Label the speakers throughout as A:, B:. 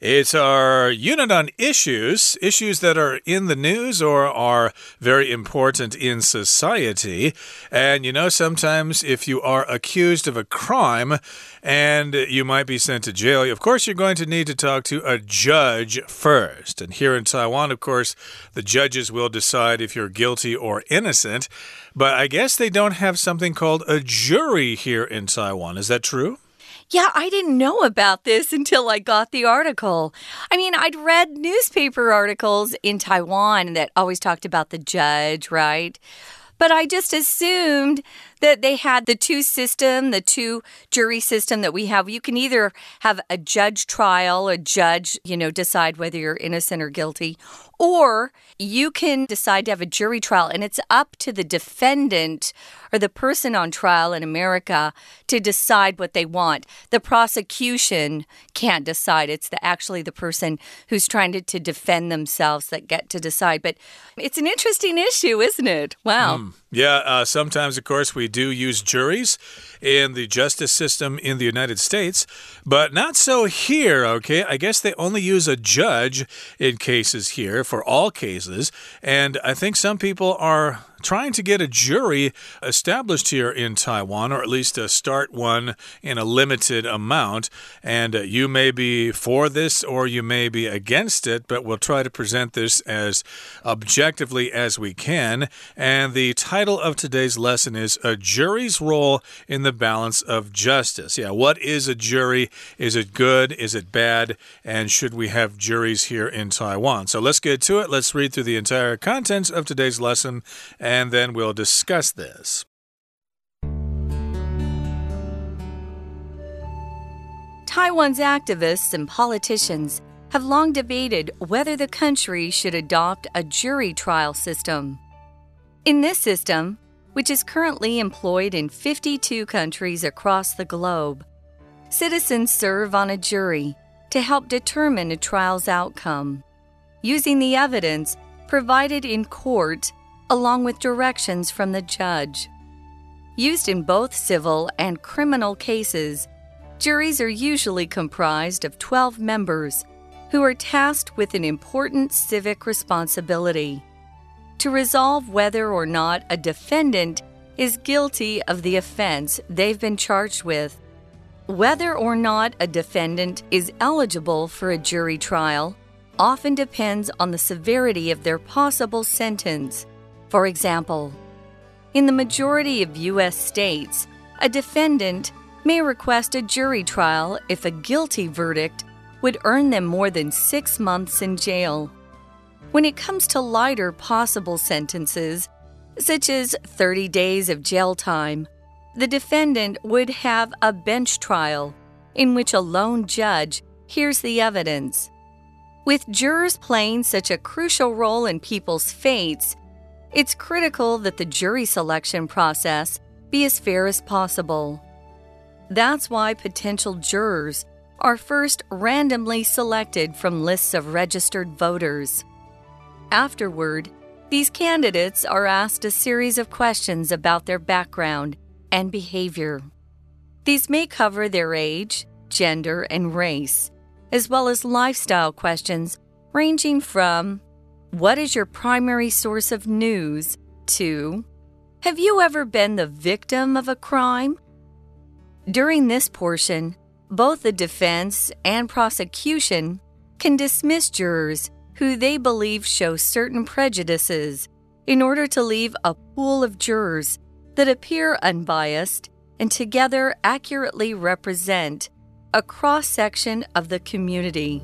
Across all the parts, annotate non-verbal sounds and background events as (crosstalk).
A: It's our unit on issues, issues that are in the news or are very important in society. And you know, sometimes if you are accused of a crime and you might be sent to jail, of course, you're going to need to talk to a judge first. And here in Taiwan, of course, the judges will decide if you're guilty or innocent. But I guess they don't have something called a jury here in Taiwan. Is that true?
B: Yeah, I didn't know about this until I got the article. I mean, I'd read newspaper articles in Taiwan that always talked about the judge, right? But I just assumed that they had the two system, the two jury system that we have. You can either have a judge trial, a judge, you know, decide whether you're innocent or guilty, or you can decide to have a jury trial, and it's up to the defendant or the person on trial in America to decide what they want. The prosecution can't decide. It's the, actually the person who's trying to, to defend themselves that get to decide. But it's an interesting issue, isn't it? Wow. Mm.
A: Yeah, uh, sometimes, of course, we do use juries in the justice system in the United States, but not so here, okay? I guess they only use a judge in cases here for all cases, and I think some people are trying to get a jury established here in Taiwan, or at least to start one in a limited amount. And uh, you may be for this or you may be against it, but we'll try to present this as objectively as we can. And the title of today's lesson is A Jury's Role in the Balance of Justice. Yeah, what is a jury? Is it good? Is it bad? And should we have juries here in Taiwan? So let's get to it. Let's read through the entire contents of today's lesson and then we'll discuss this.
B: Taiwan's activists and politicians have long debated whether the country should adopt a jury trial system. In this system, which is currently employed in 52 countries across the globe, citizens serve on a jury to help determine a trial's outcome, using the evidence provided in court along with directions from the judge. Used in both civil and criminal cases, juries are usually comprised of 12 members who are tasked with an important civic responsibility to resolve whether or not a defendant is guilty of the offense they've been charged with. Whether or not a defendant is eligible for a jury trial often depends on the severity of their possible sentence for example, in the majority of U.S. states, a defendant may request a jury trial if a guilty verdict would earn them more than six months in jail. When it comes to lighter possible sentences, such as 30 days of jail time, the defendant would have a bench trial in which a lone judge hears the evidence. With jurors playing such a crucial role in people's fates, it's critical that the jury selection process be as fair as possible. That's why potential jurors are first randomly selected from lists of registered voters. Afterward, these candidates are asked a series of questions about their background and behavior. These may cover their age, gender, and race, as well as lifestyle questions ranging from what is your primary source of news? 2. Have you ever been the victim of a crime? During this portion, both the defense and prosecution can dismiss jurors who they believe show certain prejudices in order to leave a pool of jurors that appear unbiased and together accurately represent a cross section of the community.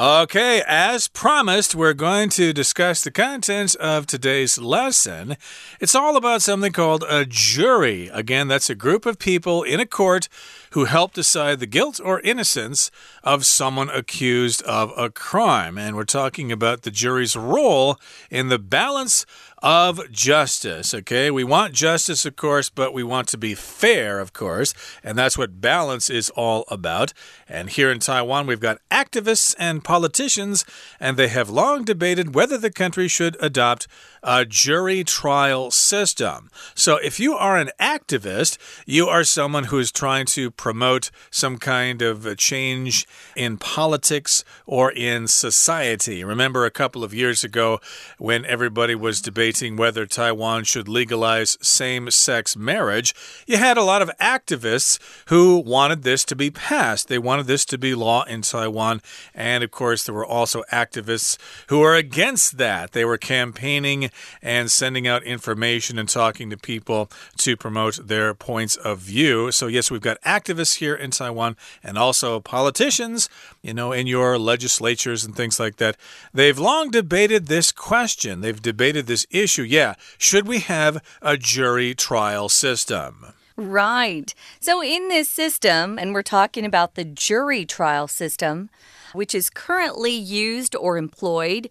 A: Okay, as promised, we're going to discuss the contents of today's lesson. It's all about something called a jury. Again, that's a group of people in a court who help decide the guilt or innocence of someone accused of a crime. And we're talking about the jury's role in the balance of justice. Okay, we want justice, of course, but we want to be fair, of course, and that's what balance is all about. And here in Taiwan, we've got activists and politicians, and they have long debated whether the country should adopt a jury trial system. So, if you are an activist, you are someone who is trying to promote some kind of a change in politics or in society. Remember a couple of years ago when everybody was debating whether Taiwan should legalize same sex marriage, you had a lot of activists who wanted this to be passed. They wanted this to be law in Taiwan. And of course, there were also activists who were against that. They were campaigning and sending out information and talking to people to promote their points of view. So, yes, we've got activists here in Taiwan and also politicians, you know, in your legislatures and things like that. They've long debated this question. They've debated this issue. Yeah, should we have a jury trial system?
B: Right. So, in this system, and we're talking about the jury trial system, which is currently used or employed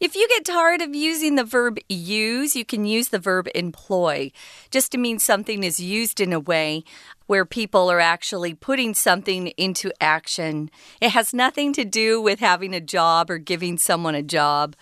B: if you get tired of using the verb use, you can use the verb employ just to mean something is used in a way where people are actually putting something into action. It has nothing to do with having a job or giving someone a job.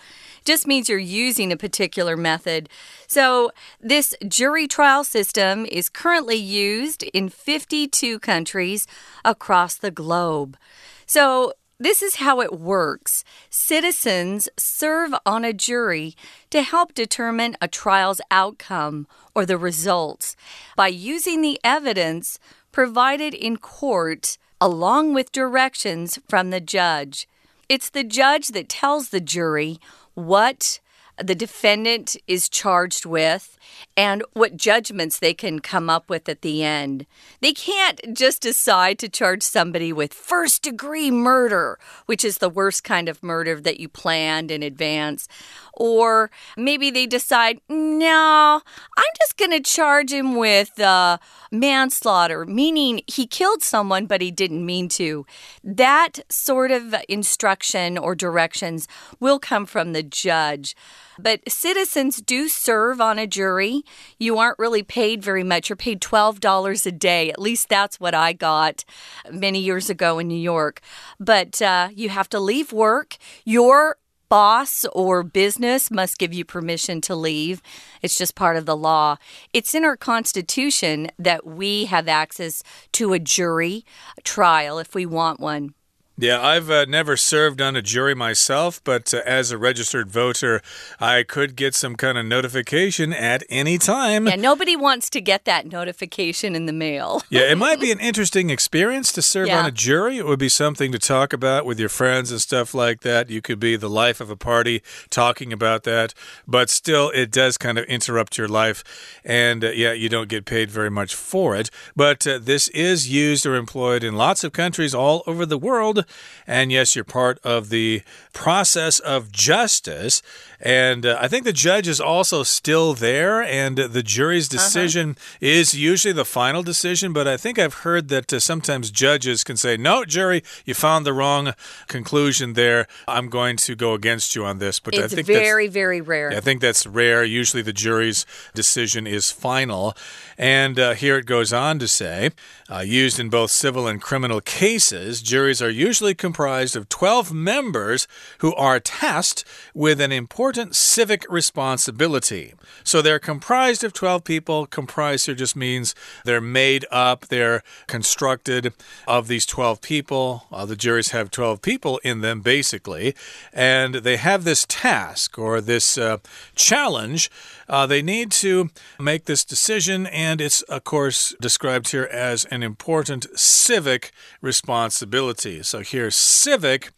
B: Just means you're using a particular method. So, this jury trial system is currently used in 52 countries across the globe. So, this is how it works. Citizens serve on a jury to help determine a trial's outcome or the results by using the evidence provided in court along with directions from the judge. It's the judge that tells the jury what the defendant is charged with and what judgments they can come up with at the end. They can't just decide to charge somebody with first degree murder, which is the worst kind of murder that you planned in advance. Or maybe they decide, no, I'm just going to charge him with uh, manslaughter, meaning he killed someone, but he didn't mean to. That sort of instruction or directions will come from the judge. But citizens do serve on a jury. You aren't really paid very much. You're paid $12 a day. At least that's what I got many years ago in New York. But uh, you have to leave work. Your boss or business must give you permission to leave. It's just part of the law. It's in our Constitution that we have access to a jury trial if we want one.
A: Yeah, I've uh, never served on a jury myself, but uh, as a registered voter, I could get some kind of notification at any time.
B: Yeah, nobody wants to get that notification in the mail. (laughs)
A: yeah, it might be an interesting experience to serve yeah. on a jury. It would be something to talk about with your friends and stuff like that. You could be the life of a party talking about that, but still, it does kind of interrupt your life. And uh, yeah, you don't get paid very much for it. But uh, this is used or employed in lots of countries all over the world. And yes, you're part of the process of justice. And uh, I think the judge is also still there, and the jury's uh-huh. decision uh -huh. is usually the final decision. But I think I've heard that uh, sometimes judges can say, No, jury, you found the wrong conclusion there. I'm going to go against you on this.
B: But it's I think very, very rare.
A: I think that's rare. Usually the jury's decision is final. And uh, here it goes on to say, uh, used in both civil and criminal cases, juries are usually comprised of 12 members who are tasked with an important civic responsibility. So they're comprised of 12 people. Comprised here just means they're made up, they're constructed of these 12 people. Uh, the juries have 12 people in them, basically. And they have this task or this uh, challenge. Uh, they need to make this decision, and it's, of course, described here as an important civic responsibility. So here, civic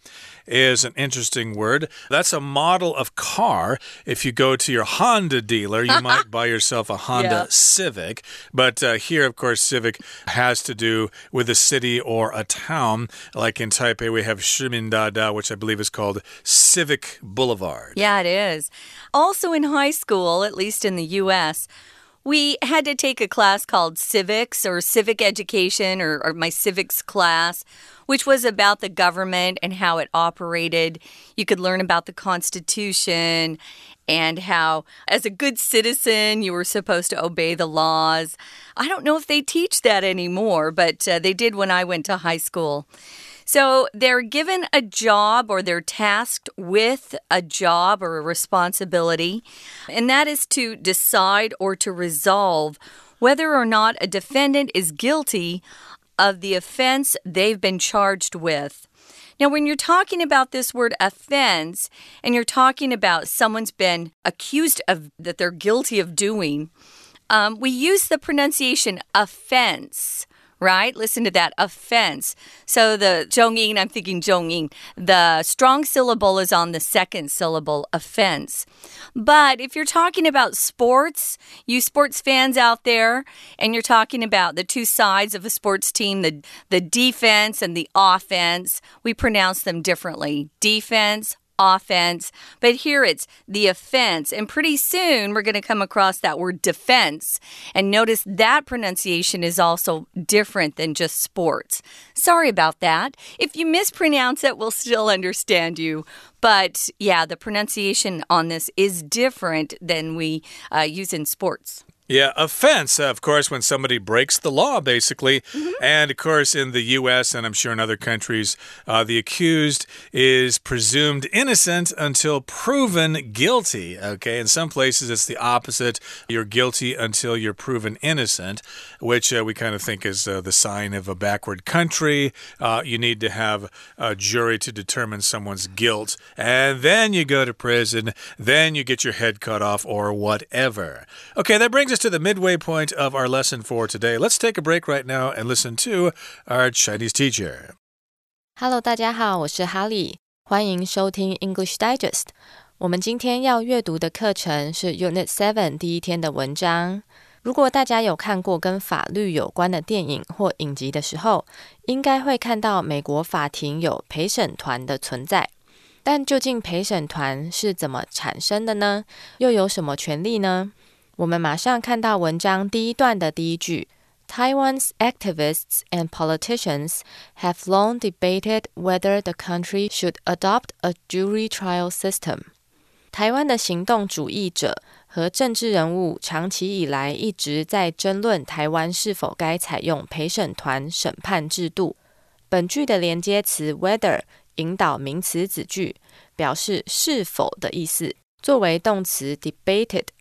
A: is an interesting word. That's a model of car. If you go to your Honda dealer, you might (laughs) buy yourself a Honda yeah. Civic. But uh, here, of course, Civic has to do with a city or a town. Like in Taipei, we have Shimin Dadao, which I believe is called Civic Boulevard.
B: Yeah, it is. Also in high school, at least in the U.S., we had to take a class called civics or civic education or, or, my civics class, which was about the government and how it operated. You could learn about the Constitution and how, as a good citizen, you were supposed to obey the laws. I don't know if they teach that anymore, but uh, they did when I went to high school. So they're given a job or they're tasked with a job or a responsibility, and that is to decide or to resolve whether or not a defendant is guilty of the offense they've been charged with. Now, when you're talking about this word offense and you're talking about someone's been accused of that they're guilty of doing, um, we use the pronunciation offense right? Listen to that offense. So the zhongyin, I'm thinking zhongyin. The strong syllable is on the second syllable, offense. But if you're talking about sports, you sports fans out there, and you're talking about the two sides of a sports team, the the defense and the offense, we pronounce them differently. Defense, offense, but here it's the offense. And pretty soon we're going to come across that word defense. And notice that pronunciation is also different than just sports. Sorry about that. If you mispronounce it, we'll still understand you. But yeah, the pronunciation on this is different than we uh, use in sports.
A: Yeah, offense, of course, when somebody breaks the law, basically. Mm -hmm. And of course, in the U.S., and I'm sure in other countries, uh, the accused is presumed innocent until proven guilty. Okay, in some places, it's the opposite. You're guilty until you're proven innocent, which uh, we kind of think is uh, the sign of a backward country. Uh, you need to have a jury to determine someone's guilt, and then you go to prison, then you get your head cut off, or whatever. Okay, that brings us us to the midway point of our lesson for today. Let's take a break right now and listen to our Chinese teacher.
C: Hello，大家好，我是哈利，欢迎收听 English Digest。我们今天要阅读的课程是 Unit Seven 第一天的文章。如果大家有看过跟法律有关的电影或影集的时候，应该会看到美国法庭有陪审团的存在。但究竟陪审团是怎么产生的呢？又有什么权利呢？ 我们马上看到文章第一段的第一句：Taiwan's activists and politicians have long debated whether the country should adopt a jury trial system。台湾的行动主义者和政治人物长期以来一直在争论台湾是否该采用陪审团审判制度。本句的连接词 whether 引导名词子句，表示是否的意思。作为动词 debated。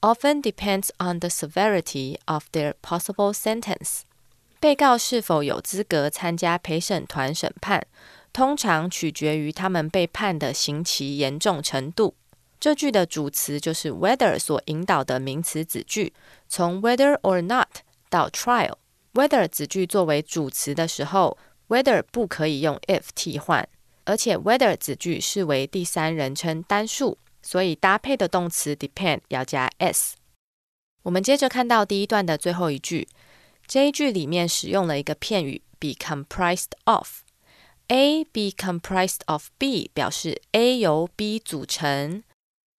C: often depends on the severity of their possible sentence。被告是否有资格参加陪审团审判，通常取决于他们被判的刑期严重程度。这句的主词就是 whether 所引导的名词子句，从 whether or not 到 trial。whether 子句作为主词的时候，whether 不可以用 if 替换，而且 whether 子句是为第三人称单数。 所以搭配的动词 depend 要加 s。我们接着看到第一段的最后一句，这一句里面使用了一个片语 be comprised of。A be comprised of B 表示 A 由 B 组成，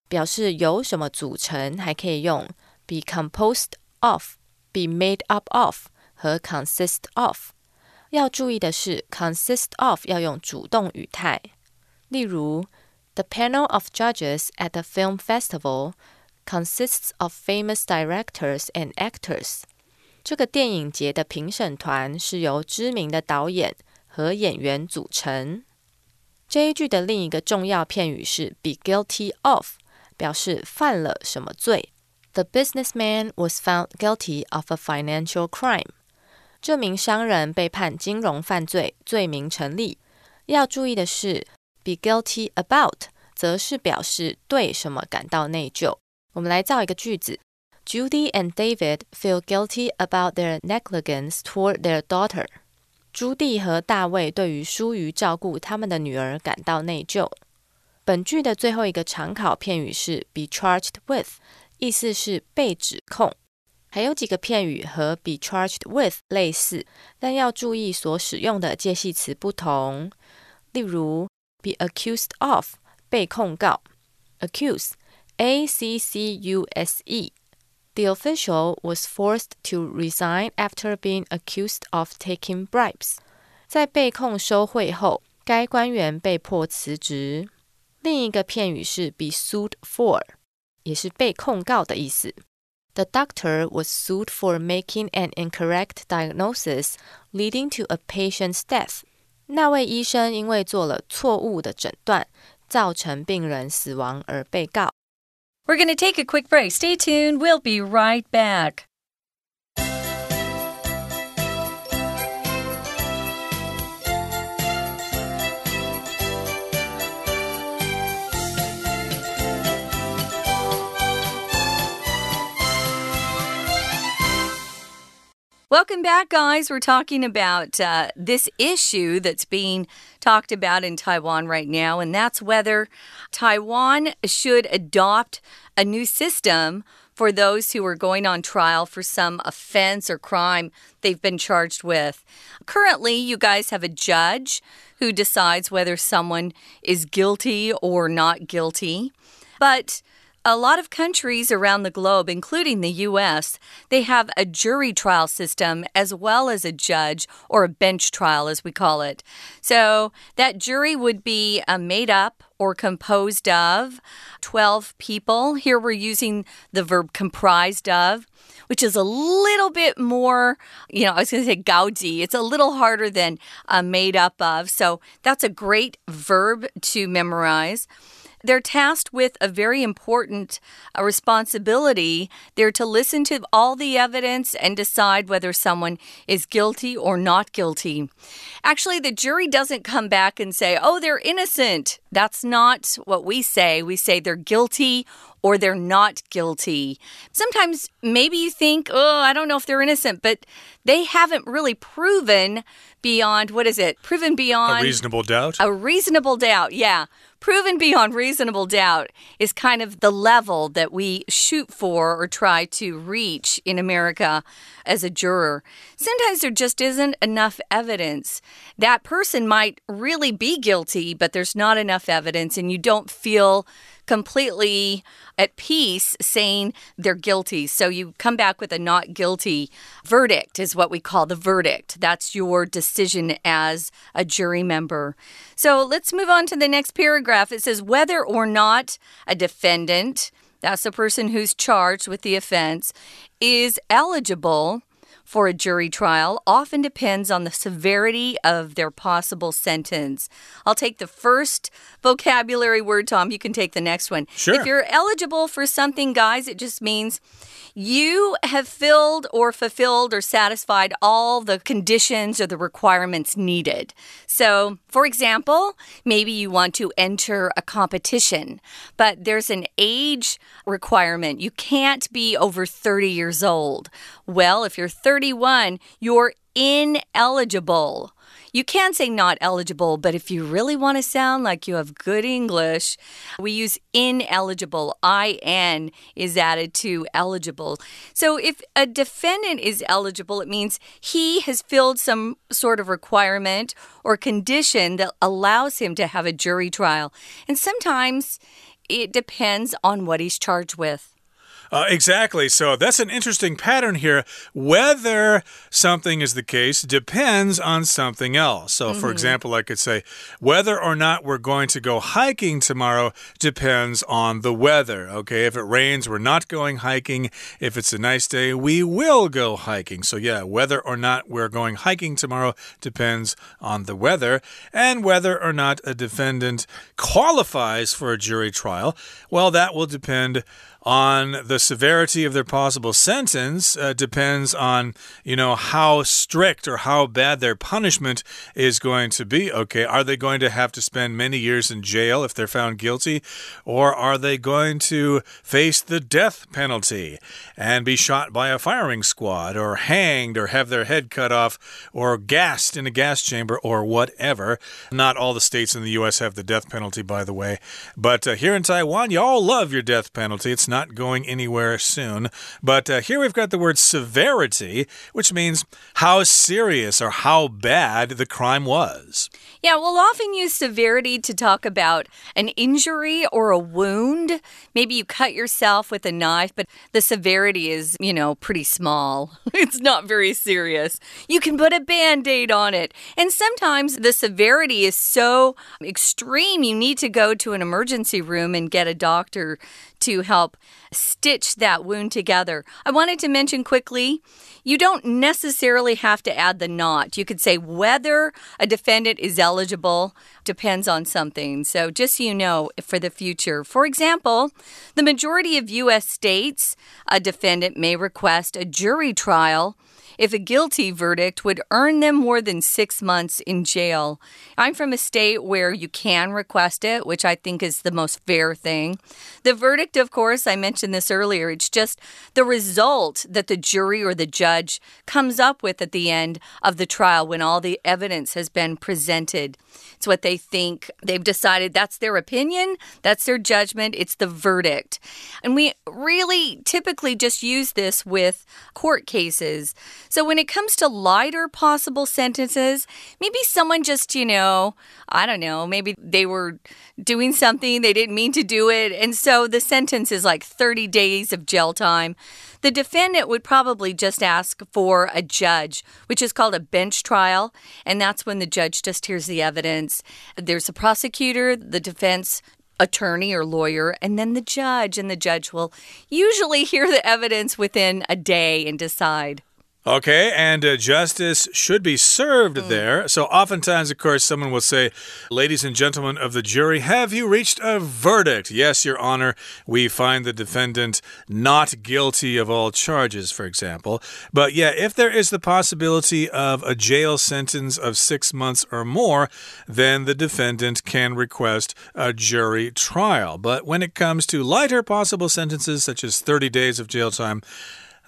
C: 表示由什么组成，还可以用 be composed of、be made up of 和 consist of。要注意的是，consist of 要用主动语态，例如。The panel of judges at the film festival consists of famous directors and actors. 这个电影节的评审团是由知名的导演和演员组成。这一句的另一个重要片语是 be guilty of，表示犯了什么罪。The businessman was found guilty of a financial crime。这名商人被判金融犯罪，罪名成立。要注意的是。 Be guilty about 则是表示对什么感到内疚。我们来造一个句子：Judy and David feel guilty about their negligence toward their daughter. 朱棣和大卫对于疏于照顾他们的女儿感到内疚。本句的最后一个常考片语是 be charged with，意思是被指控。还有几个片语和 be charged with 类似，但要注意所使用的介系词不同。例如 ，be accused of 被控告，accuse，a c c u s e。The official was forced to resign after being accused of taking bribes。在被控收贿后，该官员被迫辞职。另一个片语是 be sued for，也是被控告的意思。The doctor was sued for making an incorrect diagnosis, leading to a patient's death. 那位医生因为做了错误的诊断，造成病人死亡而被告。
B: We're going to take a quick break. Stay tuned. We'll be right back. Welcome back, guys. We're talking about uh, this issue that's being talked about in Taiwan right now, and that's whether Taiwan should adopt a new system for those who are going on trial for some offense or crime they've been charged with. Currently, you guys have a judge who decides whether someone is guilty or not guilty. But a lot of countries around the globe, including the US, they have a jury trial system as well as a judge or a bench trial, as we call it. So that jury would be uh, made up or composed of 12 people. Here we're using the verb comprised of which is a little bit more, you know, I was going to say gaudi. It's a little harder than uh, made up of. So that's a great verb to memorize. They're tasked with a very important uh, responsibility. They're to listen to all the evidence and decide whether someone is guilty or not guilty. Actually, the jury doesn't come back and say, oh, they're innocent. That's not what we say. We say they're guilty or they're not guilty. Sometimes maybe you think, oh, I don't know if they're innocent, but they haven't really proven beyond what is it? Proven beyond
A: a reasonable doubt.
B: A reasonable doubt, yeah proven beyond reasonable doubt is kind of the level that we shoot for or try to reach in America as a juror. Sometimes there just isn't enough evidence. That person might really be guilty, but there's not enough evidence, and you don't feel completely at peace saying they're guilty. So you come back with a not guilty verdict, is what we call the verdict. That's your decision as a jury member. So let's move on to the next paragraph. It says whether or not a defendant, that's the person who's charged with the offense, is eligible for a jury trial often depends on the severity of their possible sentence. I'll take the first vocabulary word, Tom. You can take the next one.
A: Sure.
B: If you're eligible for something, guys, it just means you have filled or fulfilled or satisfied all the conditions or the requirements needed. So, for example, maybe you want to enter a competition, but there's an age requirement. You can't be over 30 years old. Well, if you're 31, you're ineligible. You can say not eligible, but if you really want to sound like you have good English, we use ineligible. IN is added to eligible. So if a defendant is eligible, it means he has filled some sort of requirement or condition that allows him to have a jury trial. And sometimes it depends on what he's charged with.
A: Uh, exactly. So that's an interesting pattern here. Whether something is the case depends on something else. So, mm -hmm. for mm-hmm. example, I could say, whether or not we're going to go hiking tomorrow depends on the weather. Okay. If it rains, we're not going hiking. If it's a nice day, we will go hiking. So, yeah, whether or not we're going hiking tomorrow depends on the weather. And whether or not a defendant qualifies for a jury trial, well, that will depend on the severity of their possible sentence uh, depends on, you know, how strict or how bad their punishment is going to be. Okay, are they going to have to spend many years in jail if they're found guilty, or are they going to face the death penalty and be shot by a firing squad, or hanged, or have their head cut off, or gassed in a gas chamber, or whatever? Not all the states in the U.S. have the death penalty, by the way, but uh, here in Taiwan, you all love your death penalty. It's not going anywhere soon. But uh, here we've got the word severity, which means how serious or how bad the crime was.
B: Yeah, we'll often use severity to talk about an injury or a wound. Maybe you cut yourself with a knife, but the severity is, you know, pretty small. (laughs) it's not very serious. You can put a band aid on it. And sometimes the severity is so extreme, you need to go to an emergency room and get a doctor to help stitch that wound together. I wanted to mention quickly you don't necessarily have to add the not. You could say whether a defendant is eligible depends on something. So, just so you know for the future, for example, the majority of U.S. states, a defendant may request a jury trial if a guilty verdict would earn them more than six months in jail. I'm from a state where you can request it, which I think is the most fair thing. The verdict, of course, I mentioned this earlier, it's just the result that the jury or the judge comes up with at the end of the trial when all the evidence has been presented. It's what they think. They've decided that's their opinion, that's their judgment, it's the verdict. And we really typically just use this with court cases. So when it comes to lighter possible sentences, maybe someone just, you know, I don't know, maybe they were doing something, they didn't mean to do it. And so the sentence is like 30 days of jail time. The defendant would probably just ask for a judge, which is called a bench trial. And that's when the judge just hears the evidence. There's a prosecutor, the defense attorney or lawyer, and then the judge. And the judge will usually (laughs) hear the evidence within a day and decide.
A: Okay, and uh, justice should be served mm. there. So, oftentimes, of course, someone will say, Ladies and gentlemen of the jury, have you reached a verdict? Yes, Your Honor, we find the defendant not guilty of all charges, for example. But yeah, if there is the possibility of a jail sentence of six months or more, then the defendant can request a jury trial. But when it comes to lighter possible sentences, such as 30 days of jail time,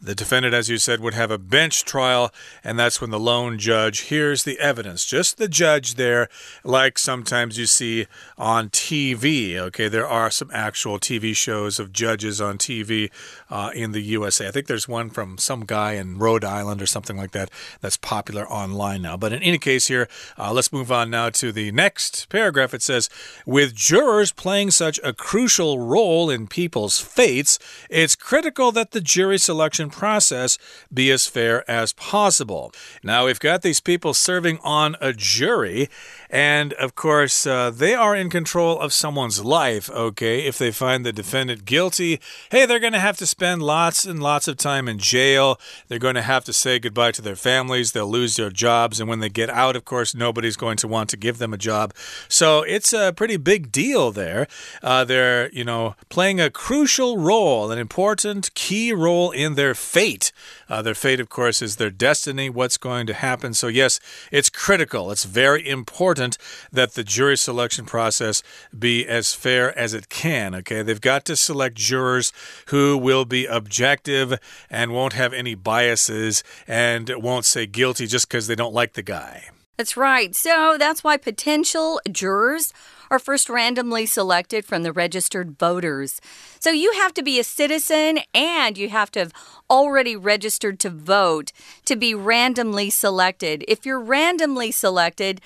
A: the defendant, as you said, would have a bench trial, and that's when the lone judge hears the evidence. Just the judge there, like sometimes you see on TV. Okay, there are some actual TV shows of judges on TV uh, in the USA. I think there's one from some guy in Rhode Island or something like that that's popular online now. But in any case, here, uh, let's move on now to the next paragraph. It says, With jurors playing such a crucial role in people's fates, it's critical that the jury selection process be as fair as possible. Now, we've got these people serving on a jury, and of course, uh, they are in control of someone's life, okay? If they find the defendant guilty, hey, they're going to have to spend lots and lots of time in jail. They're going to have to say goodbye to their families. They'll lose their jobs. And when they get out, of course, nobody's going to want to give them a job. So it's a pretty big deal there. Uh, they're, you know, playing a crucial role, an important key role in their fate. Uh, their fate, of course, is their destiny, what's going to happen. So, yes, it's critical. It's very important that the jury selection process be as fair as it can. Okay, they've got to select jurors who will be objective and won't have any biases and won't say guilty just because they don't like the guy.
B: That's right. So that's why potential jurors are first randomly selected from the registered voters. So you have to be a citizen and you have to have already registered to vote to be randomly selected. If you're randomly selected,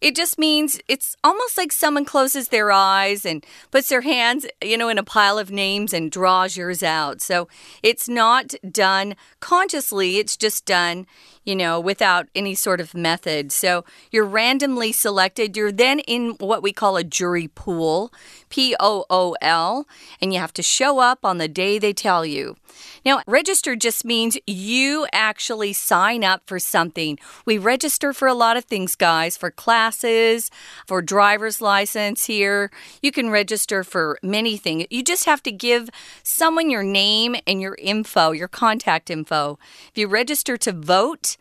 B: it just means it's almost like someone closes their eyes and puts their hands, you know, in a pile of names and draws yours out. So it's not done consciously, it's just done, you know, without any sort of method. So you're randomly selected. You're then in what we call a jury pool. P O O L, and you have to show up on the day they tell you. Now, register just means you actually sign up for something. We register for a lot of things, guys, for classes, for driver's license here. You can register for many things. You just have to give someone your name and your info, your contact info. If you register to vote,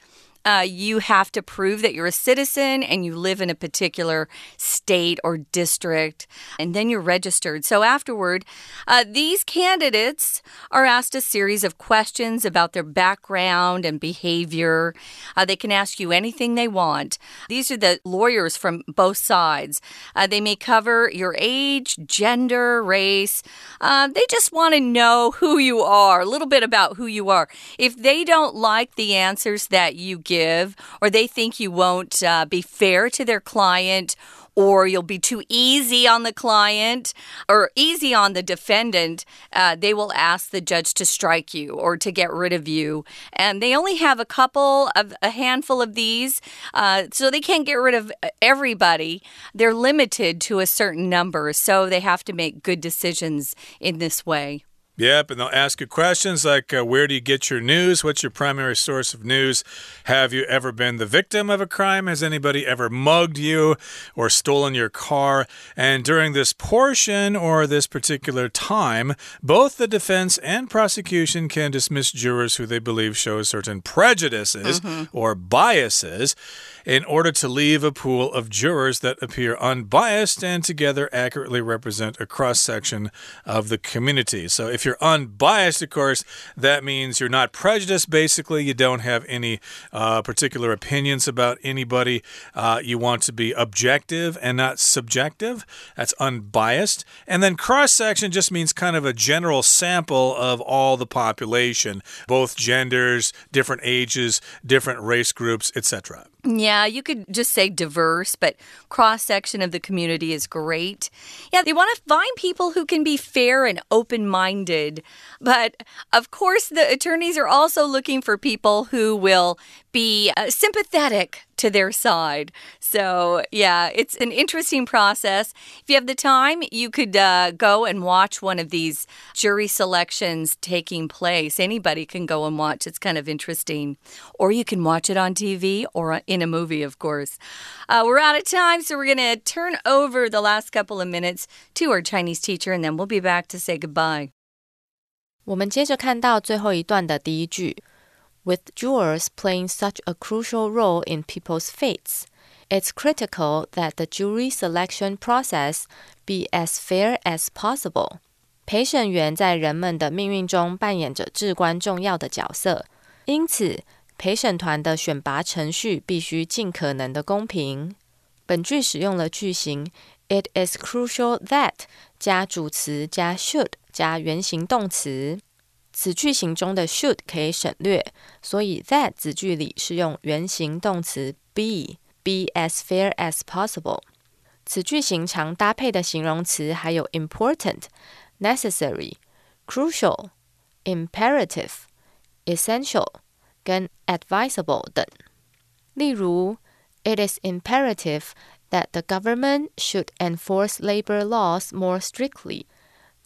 B: uh, you have to prove that you're a citizen and you live in a particular state or district, and then you're registered. So afterward, uh, these candidates are asked a series of questions about their background and behavior. Uh, they can ask you anything they want. These are the lawyers from both sides. Uh, they may cover your age, gender, race. Uh, they just want to know who you are, a little bit about who you are. If they don't like the answers that you give, give, or they think you won't uh, be fair to their client, or you'll be too easy on the client or easy on the defendant, uh, they will ask the judge to strike you or to get rid of you. And they only have a couple of a handful of these, uh, so they can't get rid of everybody. They're limited to a certain number, so they have to make good decisions in this way.
A: Yep, and they'll ask you questions like uh, Where do you get your news? What's your primary source of news? Have you ever been the victim of a crime? Has anybody ever mugged you or stolen your car? And during this portion or this particular time, both the defense and prosecution can dismiss jurors who they believe show certain prejudices mm -hmm. or biases in order to leave a pool of jurors that appear unbiased and together accurately represent a cross section of the community. So if you're unbiased, of course, that means you're not prejudiced, basically. You don't have any uh, particular opinions about anybody. Uh, you want to be objective and not subjective. That's unbiased. And then cross section just means kind of a general sample of all the population, both genders, different ages, different race groups, etc.
B: Yeah, you could just say diverse, but cross section of the community is great. Yeah, they want to find people who can be fair and open minded. But of course, the attorneys are also looking for people who will be uh, sympathetic to their side. So, yeah, it's an interesting process. If you have the time, you could uh, go and watch one of these jury selections taking place. Anybody can go and watch. It's kind of interesting. Or you can watch it on TV or in a movie, of course. Uh, we're out of time, so we're going to turn over the last couple of minutes to our Chinese teacher, and then we'll be back to say goodbye.
C: 我们接着看到最后一段的第一句。 with jurors playing such a crucial role in people's fates, it's critical that the jury selection process be as fair as possible. 陪审员在人们的命运中扮演着至关重要的角色，因此陪审团的选拔程序必须尽可能的公平。本句使用了句型 "It is crucial that" 加主词加 should 加原形动词。 此句型中的 should 可以省略，所以 that 子句里是用原形动词 be，be as fair as possible。此句型常搭配的形容词还有 important、necessary、crucial、imperative、essential 跟 advisable 等。例如，It is imperative that the government should enforce labor laws more strictly。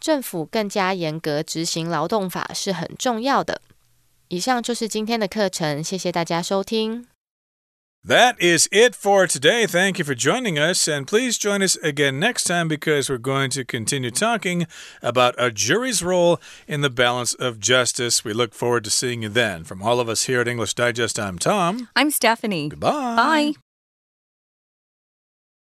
C: 政府更加严格执行劳动法是很重要的。以上就是今天的课程，谢谢大家收听。
A: That is it for today. Thank you for joining us, and please join us again next time because we're going to continue talking about a jury's role in the balance of justice. We look forward to seeing you then. From all of us here at English Digest, I'm Tom.
B: I'm Stephanie.
A: Goodbye.
B: Bye.